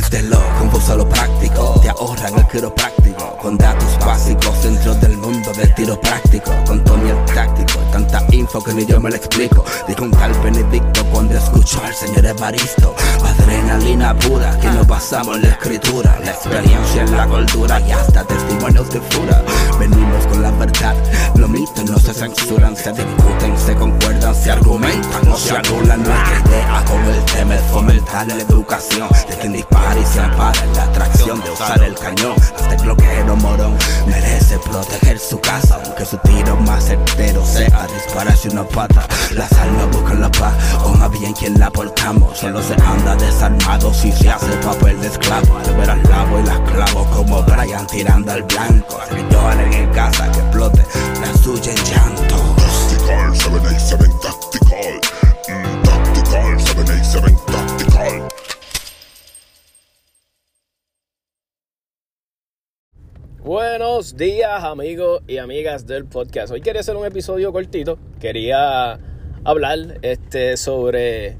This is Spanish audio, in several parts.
Ya, desde lo confuso a lo práctico, te ahorran el quiropráctico, con datos básicos dentro del mundo del tiro práctico, con Tony el táctico, tanta info que ni yo me lo explico. Dijo un tal Benedicto cuando escuchó al señor Evaristo, adrenalina pura que nos basamos en la escritura, la experiencia en la cultura y hasta testimonios de fura. Venimos con la verdad, los mitos no se censuran, se discuten, se concuerdan, se argumentan, no se anulan nuestra idea con el tema es fomentar la educación de quien dispara y se ampara en la atracción de usar el cañón. Hasta el bloqueo morón merece proteger su casa, aunque su tiro más certero sea dispararse una pata. Las almas buscan la paz, o más bien quien la portamos. Solo se anda desarmado si se hace papel de esclavo. Al ver al lavo y las clavo como Brian tirando al blanco. Que lloren en casa que explote la suya en llanto. Tactical, 787 Tactical. Mm, tactical, 787 Tactical. Buenos días amigos y amigas del podcast. Hoy quería hacer un episodio cortito. Quería hablar este, sobre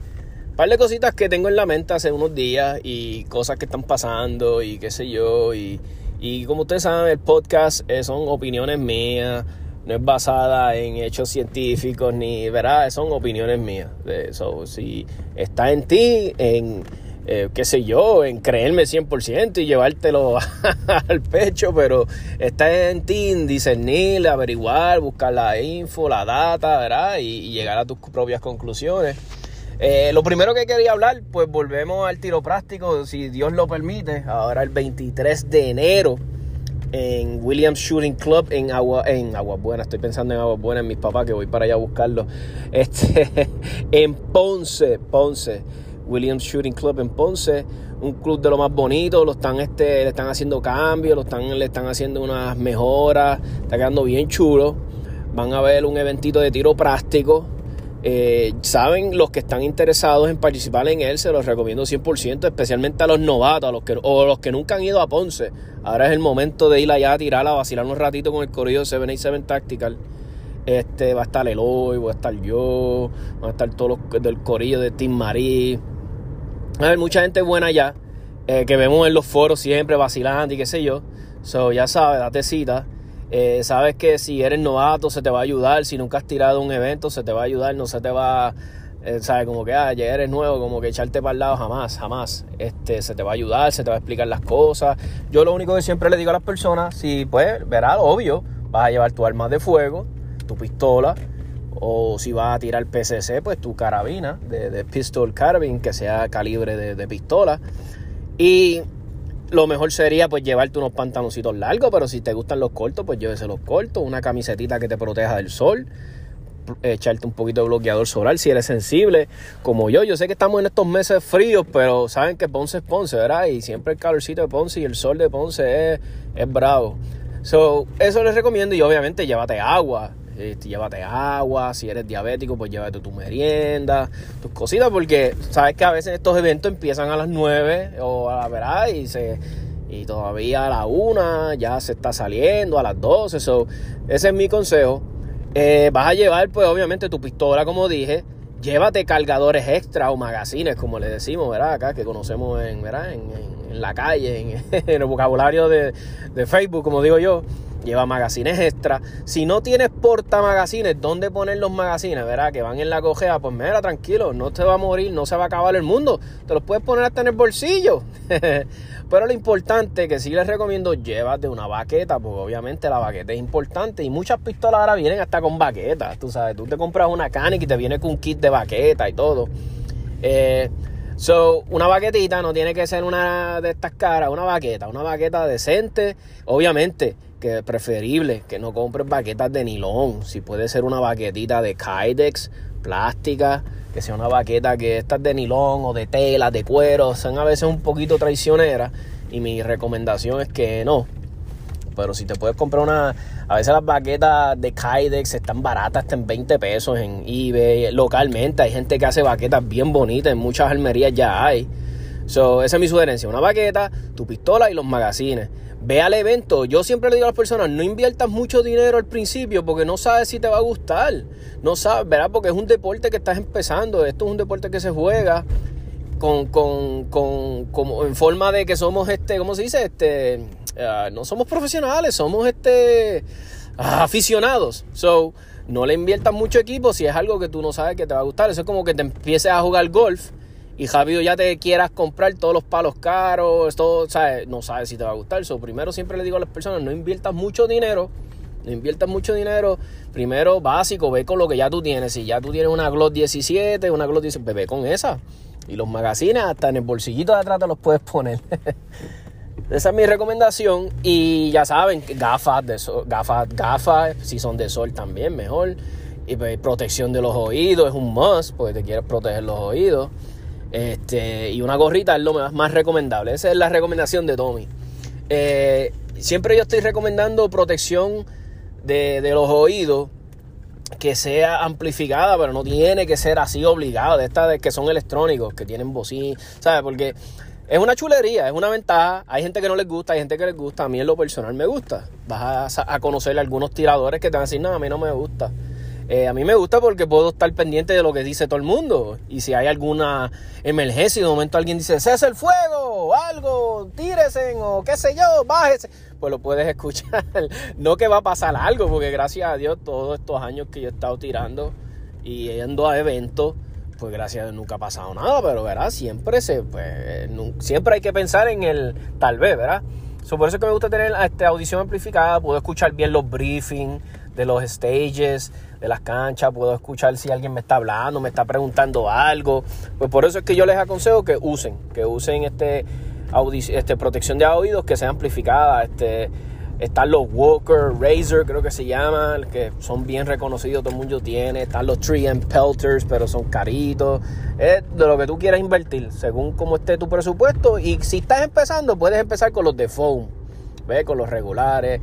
un par de cositas que tengo en la mente hace unos días y cosas que están pasando y qué sé yo. Y, y como ustedes saben, el podcast eh, son opiniones mías. No es basada en hechos científicos ni, ¿verdad? Son opiniones mías. So, si está en ti, en eh, qué sé yo, en creerme 100% y llevártelo al pecho, pero está en ti en discernir, averiguar, buscar la info, la data, ¿verdad? Y llegar a tus propias conclusiones. Eh, lo primero que quería hablar, pues volvemos al tiro práctico, si Dios lo permite, ahora el 23 de enero en Williams Shooting Club en Agua en Agua Buena, estoy pensando en Agua Buena en mis papás que voy para allá a buscarlo. Este en Ponce, Ponce. Williams Shooting Club en Ponce, un club de lo más bonito, lo están este, le están haciendo cambios, lo están, le están haciendo unas mejoras, está quedando bien chulo. Van a ver un eventito de tiro práctico. Eh, Saben los que están interesados en participar en él, se los recomiendo 100%, especialmente a los novatos, a los que, o los que nunca han ido a Ponce. Ahora es el momento de ir allá a tirar, a vacilar un ratito con el corrido 787 Tactical. Este, va a estar Eloy, voy a estar yo, van a estar todos los del corillo de Team Marí. A ver, mucha gente buena allá, eh, que vemos en los foros siempre vacilando y qué sé yo. So, ya sabes, date cita. Eh, sabes que si eres novato se te va a ayudar. Si nunca has tirado un evento se te va a ayudar. No se te va, eh, sabes, como que ah, ya eres nuevo, como que echarte para el lado jamás, jamás. Este, se te va a ayudar, se te va a explicar las cosas. Yo lo único que siempre le digo a las personas, si pues, verás, obvio, vas a llevar tu arma de fuego, tu pistola, o si vas a tirar PCC, pues tu carabina de, pistol carabine, que sea calibre de, de, pistola. Y lo mejor sería pues llevarte unos pantaloncitos largos, pero si te gustan los cortos, pues llévese los cortos, una camisetita que te proteja del sol, echarte un poquito de bloqueador solar si eres sensible, como yo. Yo sé que estamos en estos meses fríos, pero saben que Ponce es Ponce, ¿verdad? Y siempre el calorcito de Ponce y el sol de Ponce es, es bravo. So, eso les recomiendo y obviamente llévate agua. Este, llévate agua, si eres diabético, pues llévate tu merienda, tus cositas, porque sabes que a veces estos eventos empiezan a las 9 o a la verdad y se y todavía a la 1 ya se está saliendo, a las 12, so, ese es mi consejo. Eh, vas a llevar, pues obviamente, tu pistola, como dije, llévate cargadores extra o magazines, como le decimos, ¿verdad? Acá que conocemos en, ¿verdad? en, en, en la calle, en, en, el vocabulario de, de Facebook, como digo yo. Lleva magazines extra. Si no tienes porta magazines, ¿dónde poner los magazines? Verá que van en la cojea, pues mira, tranquilo, no te va a morir, no se va a acabar el mundo. Te los puedes poner hasta en el bolsillo. Pero lo importante que sí les recomiendo, llévate una baqueta, porque obviamente la baqueta es importante. Y muchas pistolas ahora vienen hasta con baquetas. Tú sabes, tú te compras una Canic y te viene con un kit de baqueta y todo. Eh, So, una baquetita no tiene que ser una de estas caras, una baqueta, una baqueta decente. Obviamente, que preferible que no compres baquetas de nilón. Si puede ser una baquetita de Kydex, plástica, que sea una baqueta que estas de nilón o de tela, de cuero, son a veces un poquito traicioneras. Y mi recomendación es que no. Pero si te puedes comprar una. A veces las baquetas de Kydex están baratas, están en 20 pesos en eBay. Localmente hay gente que hace baquetas bien bonitas. En muchas almerías ya hay. So, esa es mi sugerencia. Una baqueta, tu pistola y los magazines. Ve al evento. Yo siempre le digo a las personas, no inviertas mucho dinero al principio porque no sabes si te va a gustar. No sabes, ¿verdad? Porque es un deporte que estás empezando. Esto es un deporte que se juega con, con, con, como en forma de que somos este, ¿cómo se dice? Este, ah, no somos profesionales, somos este ah, aficionados. So, no le inviertas mucho equipo si es algo que tú no sabes que te va a gustar. Eso es como que te empieces a jugar golf y rápido ya te quieras comprar todos los palos caros, todo, ¿sabes? no sabes si te va a gustar. So, primero siempre le digo a las personas, no inviertas mucho dinero. No inviertas mucho dinero. Primero, básico, ve con lo que ya tú tienes. Si ya tú tienes una Glock 17, una Glock 17, ve con esa. Y los magazines hasta en el bolsillito de atrás te los puedes poner. Esa es mi recomendación. Y ya saben, gafas, de sol, gafas, gafas, si son de sol también, mejor. Y pues, protección de los oídos es un must, porque te quieres proteger los oídos. Este, y una gorrita es lo más, recomendable. Esa es la recomendación de Tommy. Eh, siempre yo estoy recomendando protección de, de los oídos que sea amplificada, pero no tiene que ser así obligado. De estas de que son electrónicos, que tienen bocina, ¿sabes? Porque es una chulería, es una ventaja. Hay gente que no les gusta, hay gente que les gusta. A mí en lo personal me gusta. Vas a, a conocer algunos tiradores que te van a decir, no, a mí no me gusta. Eh, a mí me gusta porque puedo estar pendiente de lo que dice todo el mundo. Y si hay alguna emergencia y de momento alguien dice, cese el fuego, algo, tírese, o qué sé yo, bájese, pues lo puedes escuchar. no que va a pasar algo, porque gracias a Dios todos estos años que yo he estado tirando y yendo a eventos, pues gracias a Dios nunca ha pasado nada, pero ¿verdad? Siempre, se, pues, siempre hay que pensar en el tal vez, ¿verdad? por eso es que me gusta tener esta audición amplificada, puedo escuchar bien los briefings de los stages, de las canchas, puedo escuchar si alguien me está hablando, me está preguntando algo. Pues por eso es que yo les aconsejo que usen, que usen este, este protección de oídos que sea amplificada. Este, están los Walker, Razor, creo que se llaman, que son bien reconocidos, todo el mundo tiene. Están los Tree and Pelters, pero son caritos. Es de lo que tú quieras invertir, según cómo esté tu presupuesto. Y si estás empezando, puedes empezar con los de foam, ¿ves? Con los regulares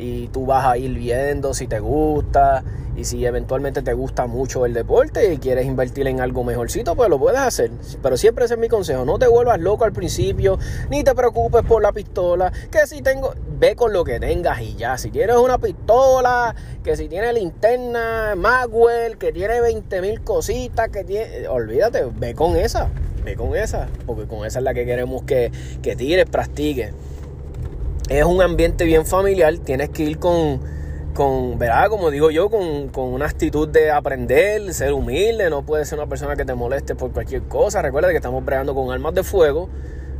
y tú vas a ir viendo si te gusta y si eventualmente te gusta mucho el deporte y quieres invertir en algo mejorcito, pues lo puedes hacer. Pero siempre ese es mi consejo, no te vuelvas loco al principio, ni te preocupes por la pistola, que si tengo, ve con lo que tengas y ya. Si tienes una pistola, que si tiene linterna, Magwell, que tiene 20 mil cositas, que tiene, olvídate, ve con esa, ve con esa, porque con esa es la que queremos que, que tires, practiques es un ambiente bien familiar, tienes que ir con, con ¿verdad? Como digo yo, con, con, una actitud de aprender, ser humilde, no puedes ser una persona que te moleste por cualquier cosa. Recuerda que estamos bregando con armas de fuego.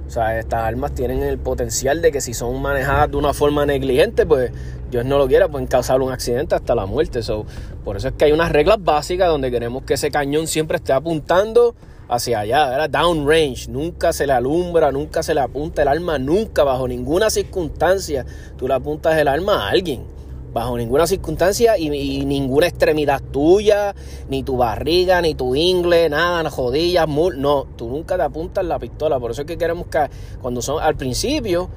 O sea, estas armas tienen el potencial de que si son manejadas de una forma negligente, pues Dios no lo quiera, pueden causar un accidente hasta la muerte. Por eso es que hay unas reglas básicas donde queremos que ese cañón siempre esté apuntando hacia allá, ¿verdad? Downrange, nunca se le alumbra, nunca se le apunta el arma, nunca, bajo ninguna circunstancia, tú le apuntas el arma a alguien. Bajo ninguna circunstancia y, ninguna extremidad tuya, ni tu barriga, ni tu ingle, nada, jodillas, no, tú nunca te apuntas la pistola. Por eso es que queremos que cuando son al principio,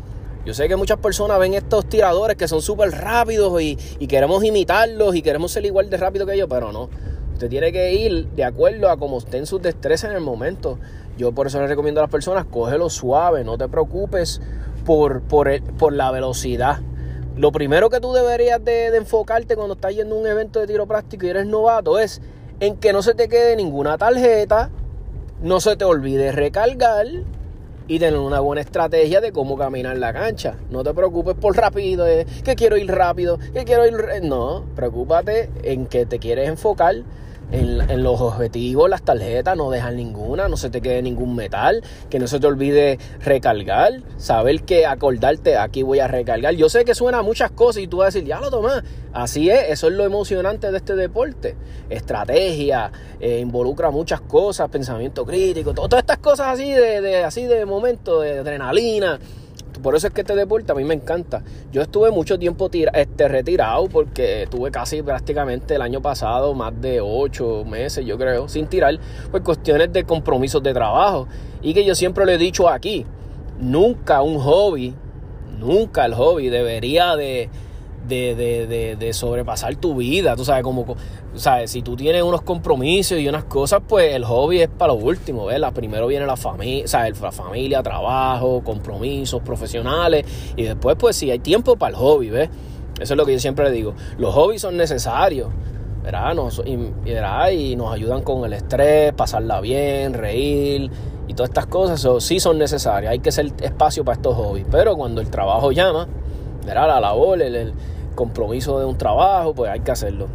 yo sé que muchas personas ven estos tiradores que son súper rápidos y, y, queremos imitarlos y queremos ser igual de rápido que ellos, pero no. Usted tiene que ir de acuerdo a cómo estén sus destrezas en el momento. Yo por eso le recomiendo a las personas, cógelo suave, no te preocupes por, por, por la velocidad. Lo primero que tú deberías de, enfocarte cuando estás yendo a un evento de tiro práctico y eres novato es en que no se te quede ninguna tarjeta, no se te olvide recargar y tener una buena estrategia de cómo caminar la cancha. No te preocupes por rápido, eh, que quiero ir rápido, que quiero ir... No, preocúpate en que te quieres enfocar en, los objetivos, las tarjetas, no dejar ninguna, no se te quede ningún metal, que no se te olvide recargar, saber que acordarte, aquí voy a recargar. Yo sé que suena muchas cosas y tú vas a decir, ya lo tomás. Así es, eso es lo emocionante de este deporte. Estrategia, eh, involucra muchas cosas, pensamiento crítico, todas estas cosas así de, de, así de momento, de adrenalina. Por eso es que este deporte a mí me encanta. Yo estuve mucho tiempo este, retirado porque tuve casi prácticamente el año pasado más de ocho meses, yo creo, sin tirar, pues cuestiones de compromisos de trabajo. Y que yo siempre le he dicho aquí, nunca un hobby, nunca el hobby debería de de, de, de, sobrepasar tu vida. Tú sabes, como, sabes, si tú tienes unos compromisos y unas cosas, pues el hobby es para lo último, ¿ves? Primero viene la familia, ¿sabes? La familia, trabajo, compromisos profesionales y después, pues si hay tiempo para el hobby, ¿ves? Eso es lo que yo siempre le digo. Los hobbies son necesarios, ¿verdad? Nos, y, y nos ayudan con el estrés, pasarla bien, reír y todas estas cosas. Eso sí son necesarias. Hay que hacer espacio para estos hobbies. Pero cuando el trabajo llama, ¿verdad? La labor, el compromiso de un trabajo, pues hay que hacerlo.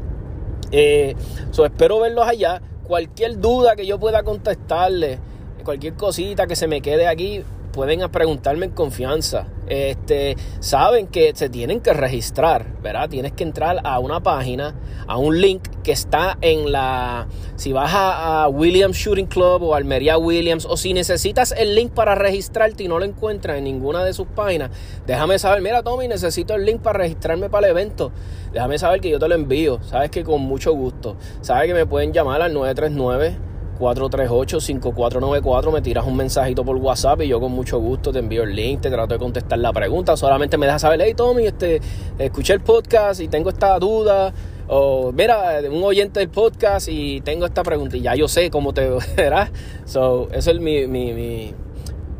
Eh, espero verlos allá. Cualquier duda que yo pueda contestarle, cualquier cosita que se me quede aquí, pueden preguntarme en confianza. Este, saben que se tienen que registrar, ¿verdad? Tienes que entrar a una página, a un link que está en la. Si vas a, Williams Shooting Club o Almería Williams, o si necesitas el link para registrarte y no lo encuentras en ninguna de sus páginas, déjame saber. Mira, Tommy, necesito el link para registrarme para el evento. Déjame saber que yo te lo envío. Sabes que con mucho gusto. Sabes que me pueden llamar al 939. 438-5494, me tiras un mensajito por WhatsApp y yo con mucho gusto te envío el link, te trato de contestar la pregunta, solamente me dejas saber, hey Tommy, este, escuché el podcast y tengo esta duda, o mira, un oyente del podcast y tengo esta pregunta y ya yo sé cómo te verás. So, eso es mi, mi, mi,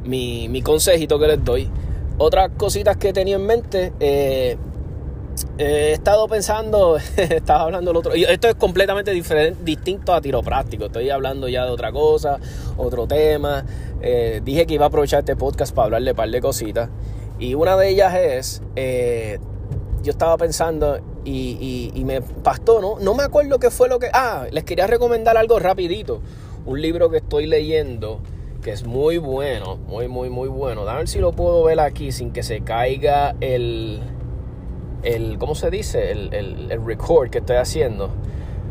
mi, mi consejito que les doy. Otras cositas que tenía en mente, eh, he estado pensando, estaba hablando el otro, esto es completamente diferente, distinto a tiro práctico, estoy hablando ya de otra cosa, otro tema. Eh, dije que iba a aprovechar este podcast para hablarle un par de cositas. Y una de ellas es, eh, yo estaba pensando y, me pastó, ¿no? No me acuerdo qué fue lo que... Ah, les quería recomendar algo rapidito. Un libro que estoy leyendo que es muy bueno, muy, muy, muy bueno. A ver si lo puedo ver aquí sin que se caiga el el ¿cómo se dice? El, el, record que estoy haciendo.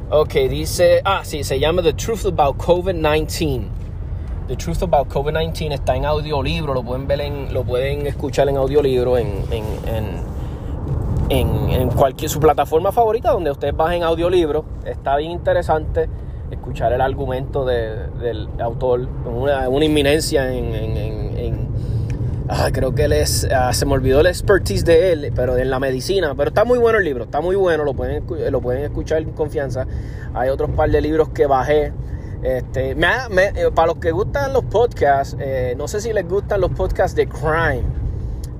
Ok, dice, ah, sí, se llama The Truth About COVID-19. The Truth About COVID-19 está en audiolibro, lo pueden ver en, lo pueden escuchar en audiolibro en, en, en, en, cualquier su plataforma favorita donde ustedes bajen audiolibro. Está bien interesante escuchar el argumento del autor, una, una inminencia en, Ah, creo que él es, ah, se me olvidó la expertise de él, pero en la medicina. Pero está muy bueno el libro, está muy bueno, lo pueden, lo pueden escuchar en confianza. Hay otros par de libros que bajé. Este, eh, para los que gustan los podcasts, eh, no sé si les gustan los podcasts de crime,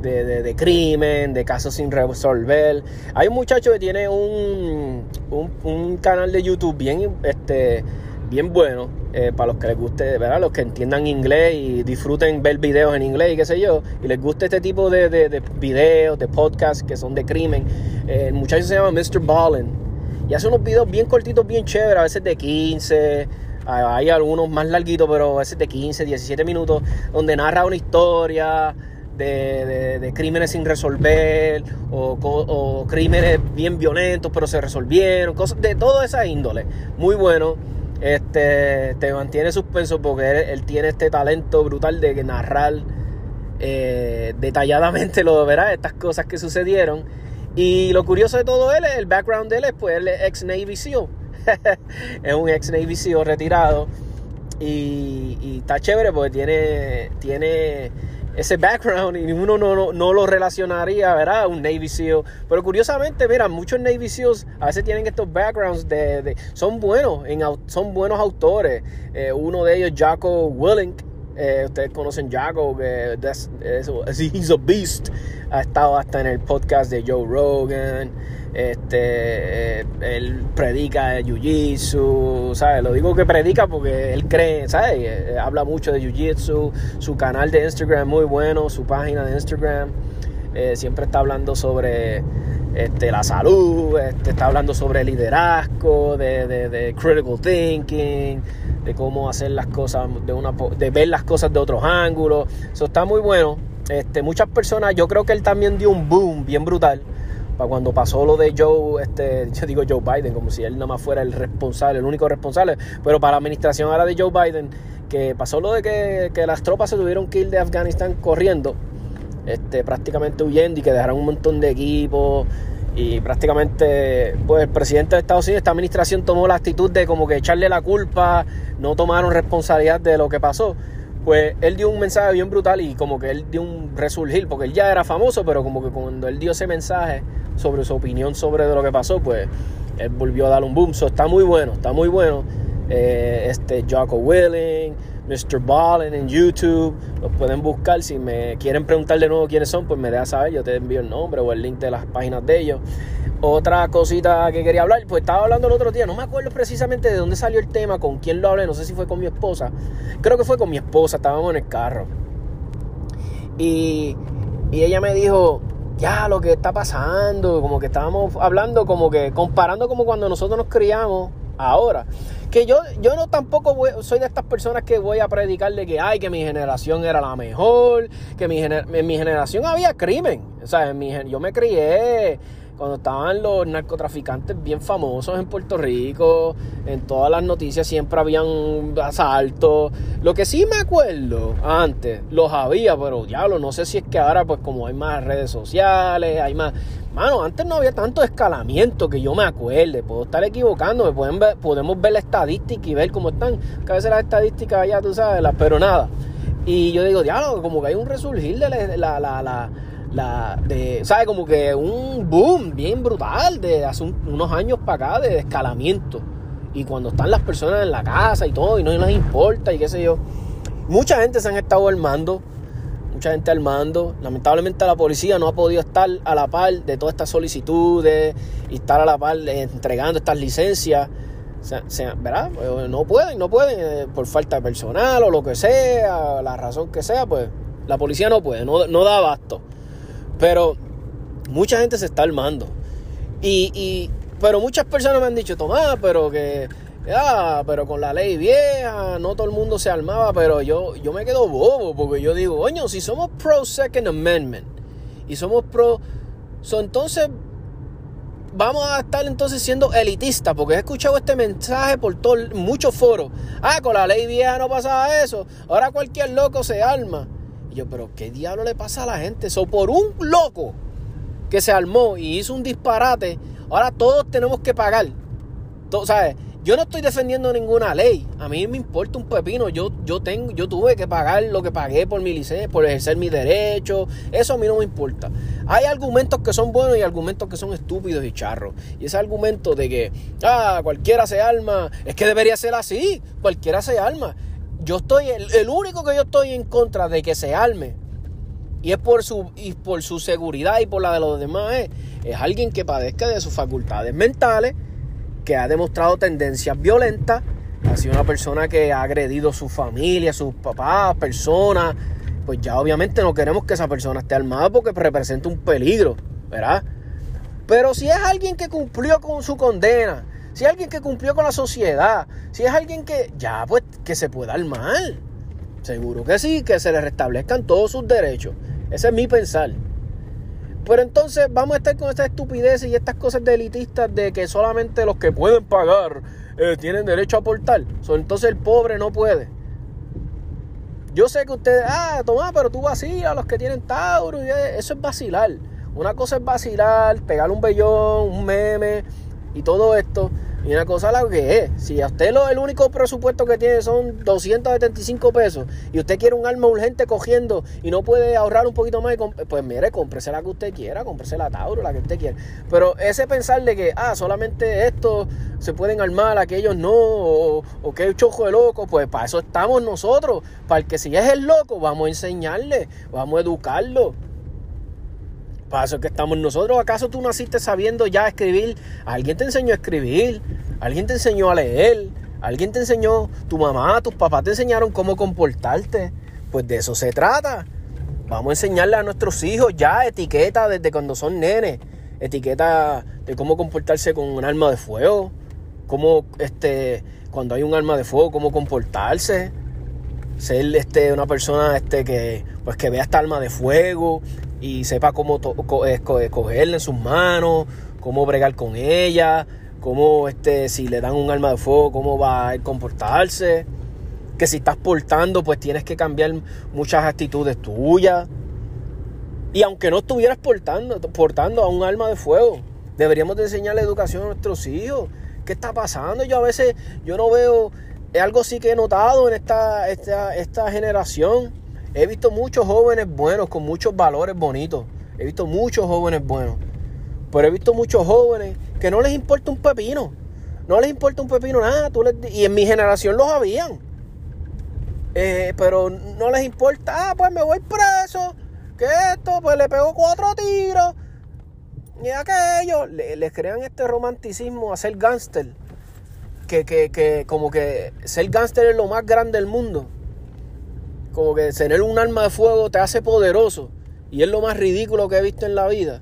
de, de, crimen, de casos sin resolver. Hay un muchacho que tiene un, un, un canal de YouTube bien, este, bien bueno eh, para los que les guste, ¿verdad? Los que entiendan inglés y disfruten ver videos en inglés y qué sé yo, y les guste este tipo de, de, videos, de podcasts que son de crimen. Eh, el muchacho se llama Mr. Ballin y hace unos videos bien cortitos, bien chéveres, a veces de 15, hay algunos más larguitos, pero a veces de 15, 17 minutos, donde narra una historia. De, de, crímenes sin resolver o, o, crímenes bien violentos pero se resolvieron, cosas de toda esa índole. Muy bueno este, te mantiene suspenso porque él, tiene este talento brutal de narrar eh, detalladamente lo verás estas cosas que sucedieron. Y lo curioso de todo él es el background de él es pues él es ex Navy SEAL. Es un ex Navy SEAL retirado. Y, y, está chévere porque tiene tiene ese background y uno no, no, lo relacionaría, ¿verdad? Un Navy SEAL. Pero curiosamente, mira, muchos Navy SEALs a veces tienen estos backgrounds de... son buenos, en, son buenos autores. Eh, uno de ellos, Jocko Willink, Eh, ustedes conocen Jaco, que es, es, he's a beast. Ha estado hasta en el podcast de Joe Rogan. Este, eh, él predica Jiu-Jitsu, ¿sabes? Lo digo que predica porque él cree, ¿sabes? Eh, habla mucho de Jiu-Jitsu. Su canal de Instagram muy bueno, su página de Instagram. siempre está hablando sobre este, la salud, este, está hablando sobre liderazgo, de, de, critical thinking, de cómo hacer las cosas, de, una, de ver las cosas de otros ángulos. Eso está muy bueno. Este, muchas personas, yo creo que él también dio un boom bien brutal para cuando pasó lo de Joe, este, yo digo Joe Biden, como si él nada más fuera el responsable, el único responsable, pero para la administración ahora de Joe Biden, que pasó lo de que, que las tropas se tuvieron que ir de Afganistán corriendo, este, prácticamente huyendo y que dejaron un montón de equipos y prácticamente pues el presidente de Estados Unidos, esta administración tomó la actitud de como que echarle la culpa, no tomaron responsabilidad de lo que pasó. Pues él dio un mensaje bien brutal y como que él dio un resurgir, porque él ya era famoso, pero como que cuando él dio ese mensaje sobre su opinión sobre lo que pasó, pues él volvió a dar un boom. So, está muy bueno, está muy bueno. Eh, este Jocko Willing, Mr. Ballin en YouTube. Los pueden buscar. Si me quieren preguntar de nuevo quiénes son, pues me deja saber. Yo te envío el nombre o el link de las páginas de ellos. Otra cosita que quería hablar, pues estaba hablando el otro día, no me acuerdo precisamente de dónde salió el tema, con quién lo hablé, no sé si fue con mi esposa. Creo que fue con mi esposa, estábamos en el carro. Y, y ella me dijo, ya lo que está pasando, como que estábamos hablando, como que comparando como cuando nosotros nos criamos ahora. Que yo, yo no tampoco soy de estas personas que voy a predicarle que, ay, que mi generación era la mejor, que mi en mi generación había crimen. O sea, mi, yo me crié cuando estaban los narcotraficantes bien famosos en Puerto Rico, en todas las noticias siempre habían asaltos. Lo que sí me acuerdo antes, los había, pero diablo, no sé si es que ahora pues como hay más redes sociales, hay más... Mano, antes no había tanto escalamiento que yo me acuerde, puedo estar equivocando, pueden ver, podemos ver la estadística y ver cómo están, que a veces las estadísticas ya tú sabes, pero nada. Y yo digo, diablo, como que hay un resurgir de la, la, la la de, ¿sabe? Como que un boom bien brutal de hace unos años para acá de escalamiento. Y cuando están las personas en la casa y todo, y no les importa, y qué sé yo. Mucha gente se han estado armando, mucha gente armando. Lamentablemente la policía no ha podido estar a la par de todas estas solicitudes y estar a la par entregando estas licencias. ¿Verdad? Eh, no pueden, no pueden, eh, por falta de personal o lo que sea, la razón que sea, pues la policía no puede, no, no da abasto. Pero mucha gente se está armando. Y, pero muchas personas me han dicho, Tomás, pero que, ah, pero con la ley vieja, no todo el mundo se armaba, pero yo, yo me quedo bobo, porque yo digo, oye, si somos pro Second Amendment y somos pro, entonces vamos a estar entonces siendo elitistas, porque he escuchado este mensaje por todo, muchos foros. Ah, con la ley vieja no pasaba eso, ahora cualquier loco se arma yo, pero ¿qué diablo le pasa a la gente? Eso por un loco que se armó y hizo un disparate, ahora todos tenemos que pagar. ¿Sabes? Yo no estoy defendiendo ninguna ley. A mí me importa un pepino. Yo, yo, tengo, yo tuve que pagar lo que pagué por mi licencia, por ejercer mi derecho. Eso a mí no me importa. Hay argumentos que son buenos y argumentos que son estúpidos y charros. Y ese argumento de que, ah, cualquiera se arma, es que debería ser así. Cualquiera se arma yo estoy, el, único que yo estoy en contra de que se arme, y es por su, y por su seguridad y por la de los demás, es alguien que padezca de sus facultades mentales, que ha demostrado tendencias violentas, ha sido una persona que ha agredido a su familia, a sus papás, personas, pues ya obviamente no queremos que esa persona esté armada porque representa un peligro, ¿verdad? Pero si es alguien que cumplió con su condena, si es alguien que cumplió con la sociedad, si es alguien que ya pues que se pueda armar. Seguro que sí, que se le restablezcan todos sus derechos. Ese es mi pensar. Pero entonces vamos a estar con estas estupideces y estas cosas de elitistas de que solamente los que pueden pagar eh, tienen derecho a aportar. entonces el pobre no puede. Yo sé que ustedes, ah, toma, pero tú vacilas a los que tienen Tauro. Eso es vacilar. Una cosa es vacilar, pegar un vellón, un meme y todo esto. Y una cosa la que es, si a usted lo, el único presupuesto que tiene son 275 pesos y usted quiere un arma urgente cogiendo y no puede ahorrar un poquito más, pues mire, cómprese la que usted quiera, cómprese la Tauro, la que usted quiera. Pero ese pensar de que, ah, solamente estos se pueden armar, aquellos no, o, o que chojo de loco, pues para eso estamos nosotros, para el que si es el loco, vamos a enseñarle, vamos a educarlo. Para eso es que estamos nosotros. ¿Acaso tú naciste sabiendo ya escribir? ¿Alguien te enseñó a escribir? ¿Alguien te enseñó a leer? ¿Alguien te enseñó? ¿Tu mamá, tus papás te enseñaron cómo comportarte? Pues de eso se trata. Vamos a enseñarle a nuestros hijos ya etiqueta desde cuando son nenes. Etiqueta de cómo comportarse con un arma de fuego. Cómo, este, cuando hay un arma de fuego, cómo comportarse. Ser este, una persona este, que, pues, que vea esta arma de fuego, y sepa cómo cogerla en sus manos, cómo bregar con ella, cómo este, si le dan un arma de fuego, cómo va a comportarse. Que si estás portando, pues tienes que cambiar muchas actitudes tuyas. Y aunque no estuvieras portando, portando a un arma de fuego, deberíamos de enseñarle educación a nuestros hijos. ¿Qué está pasando? Yo a veces, yo no veo, algo sí que he notado en esta, esta, esta generación He visto muchos jóvenes buenos, con muchos valores bonitos. He visto muchos jóvenes buenos. Pero he visto muchos jóvenes que no les importa un pepino. No les importa un pepino nada. y en mi generación los habían. Eh, pero no les importa. Ah, pues me voy preso. Que esto, pues le pego cuatro tiros. Y aquello. les crean este romanticismo a ser gángster. Que, que, que como que ser gángster es lo más grande del mundo como que tener un arma de fuego te hace poderoso y es lo más ridículo que he visto en la vida.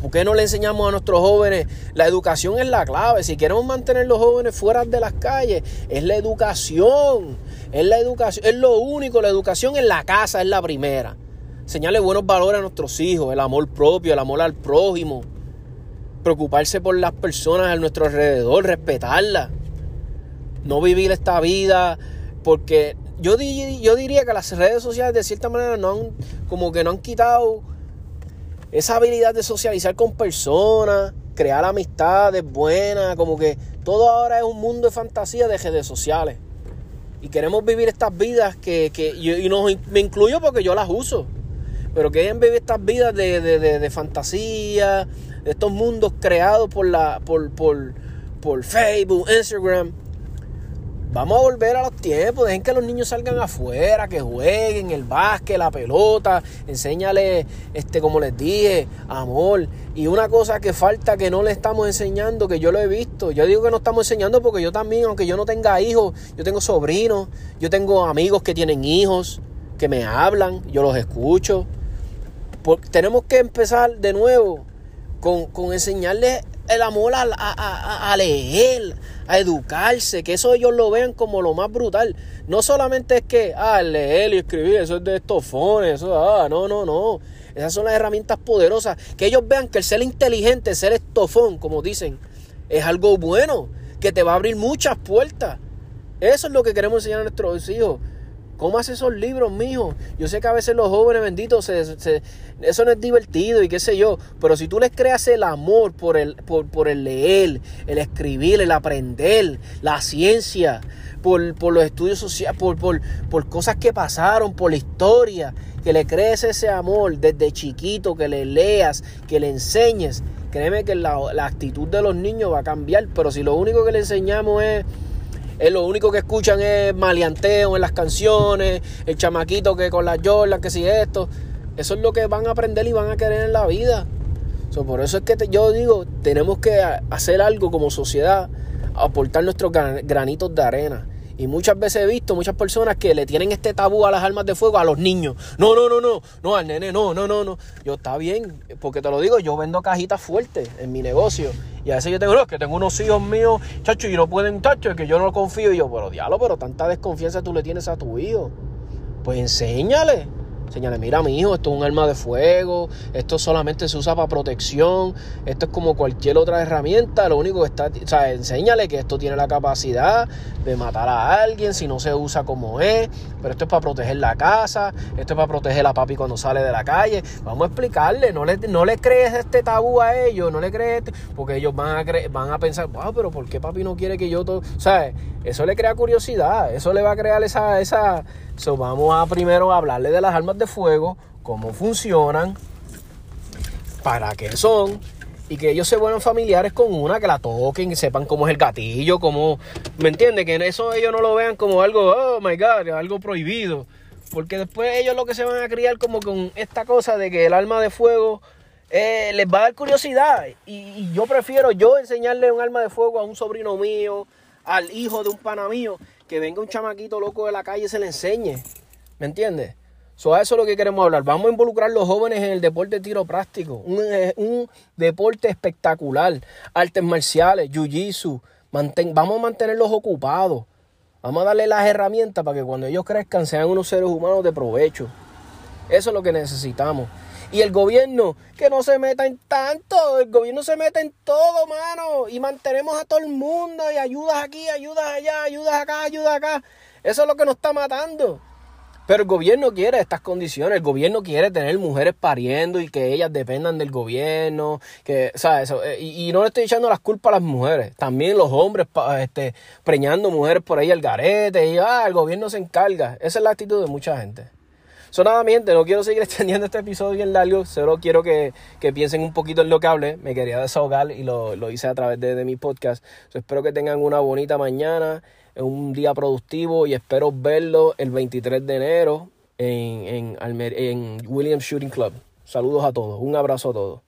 ¿Por qué no le enseñamos a nuestros jóvenes? La educación es la clave. Si queremos mantener los jóvenes fuera de las calles, es la educación. Es la educación, es lo único. La educación en la casa es la primera. Enseñarle buenos valores a nuestros hijos, el amor propio, el amor al prójimo. Preocuparse por las personas a nuestro alrededor, respetarlas. No vivir esta vida porque yo, yo diría que las redes sociales de cierta manera no han, como que no han quitado esa habilidad de socializar con personas, crear amistades buenas, como que todo ahora es un mundo de fantasía de redes sociales. Y queremos vivir estas vidas que, que yo, y me incluyo porque yo las uso, pero quieren vivir estas vidas de, de, fantasía, de estos mundos creados por, la, por, por, por Facebook, Instagram Vamos a volver a los tiempos, dejen que los niños salgan afuera, que jueguen el básquet, la pelota, enséñale, este, como les dije, amor. Y una cosa que falta que no le estamos enseñando, que yo lo he visto, yo digo que no estamos enseñando porque yo también, aunque yo no tenga hijos, yo tengo sobrinos, yo tengo amigos que tienen hijos, que me hablan, yo los escucho. tenemos que empezar de nuevo con, con enseñarles el amor a, leer, a educarse, que eso ellos lo vean como lo más brutal. No solamente es que, ah, leer y escribir, eso es de estofones, eso, ah, no, no, no. Esas son las herramientas poderosas. Que ellos vean que el ser inteligente, ser estofón, como dicen, es algo bueno, que te va a abrir muchas puertas. Eso es lo que queremos enseñar a nuestros hijos. ¿Cómo hace esos libros, mijo? Yo sé que a veces los jóvenes benditos, eso no es divertido y qué sé yo, pero si tú les creas el amor por el, por, el leer, el escribir, el aprender, la ciencia, por, los estudios sociales, por, por, cosas que pasaron, por la historia, que le crees ese amor desde chiquito, que le leas, que le enseñes, créeme que la, la actitud de los niños va a cambiar, pero si lo único que le enseñamos es es lo único que escuchan es maleanteo en las canciones, el chamaquito que con las Jordan, que si esto. Eso es lo que van a aprender y van a querer en la vida. por eso es que yo digo, tenemos que hacer algo como sociedad, aportar nuestros granitos de arena. Y muchas veces he visto muchas personas que le tienen este tabú a las armas de fuego a los niños. No, no, no, no, no, al nene, no, no, no, no. Yo está bien, porque te lo digo, yo vendo cajitas fuertes en mi negocio. Y a veces yo tengo, no, que tengo unos hijos míos, chacho, y no pueden, chacho, que yo no confío. Y yo, pero diablo, pero tanta desconfianza tú le tienes a tu hijo. Pues enséñale, Enseñale, mira mi hijo, esto es un arma de fuego, esto solamente se usa para protección, esto es como cualquier otra herramienta, lo único que está, o sea, enséñale que esto tiene la capacidad de matar a alguien si no se usa como es, pero esto es para proteger la casa, esto es para proteger a papi cuando sale de la calle. Vamos a explicarle, no le, no le crees este tabú a ellos, no le crees, este, porque ellos van a, van a pensar, wow, pero ¿por qué papi no quiere que yo todo, ¿sabes? Eso le crea curiosidad, eso le va a crear esa, esa, so, vamos a primero hablarle de las armas de fuego, cómo funcionan, para qué son, y que ellos se vuelvan familiares con una, que la toquen, que sepan cómo es el gatillo, cómo, ¿me entiendes? Que en eso ellos no lo vean como algo, oh my God, algo prohibido. Porque después ellos lo que se van a criar como con esta cosa de que el arma de fuego eh, les va a dar curiosidad. Y, y, yo prefiero yo enseñarle un arma de fuego a un sobrino mío, al hijo de un pana mío, que venga un chamaquito loco de la calle y se le enseñe. ¿Me entiendes? So, eso es lo que queremos hablar. Vamos a involucrar a los jóvenes en el deporte de tiro práctico. Un, eh, deporte espectacular. Artes marciales, jiu-jitsu. Vamos a mantenerlos ocupados. Vamos a darle las herramientas para que cuando ellos crezcan sean unos seres humanos de provecho. Eso es lo que necesitamos. Y el gobierno, que no se meta en tanto. El gobierno se mete en todo, mano. Y mantenemos a todo el mundo. Y ayudas aquí, ayudas allá, ayudas acá, ayudas acá. Eso es lo que nos está matando. Pero el gobierno quiere estas condiciones, el gobierno quiere tener mujeres pariendo y que ellas dependan del gobierno, que, ¿sabes? Eh, y, y no le estoy echando las culpas a las mujeres, también los hombres este, preñando mujeres por ahí al garete y ah, el gobierno se encarga. Esa es la actitud de mucha gente. Sonadamente, no quiero seguir extendiendo este episodio bien largo, solo quiero que, que, piensen un poquito en lo que hablé. Me quería desahogar y lo, lo hice a través de, de mi podcast. So, espero que tengan una bonita mañana un día productivo y espero verlo el 23 de enero en, en, en Williams Shooting Club. Saludos a todos, un abrazo a todos.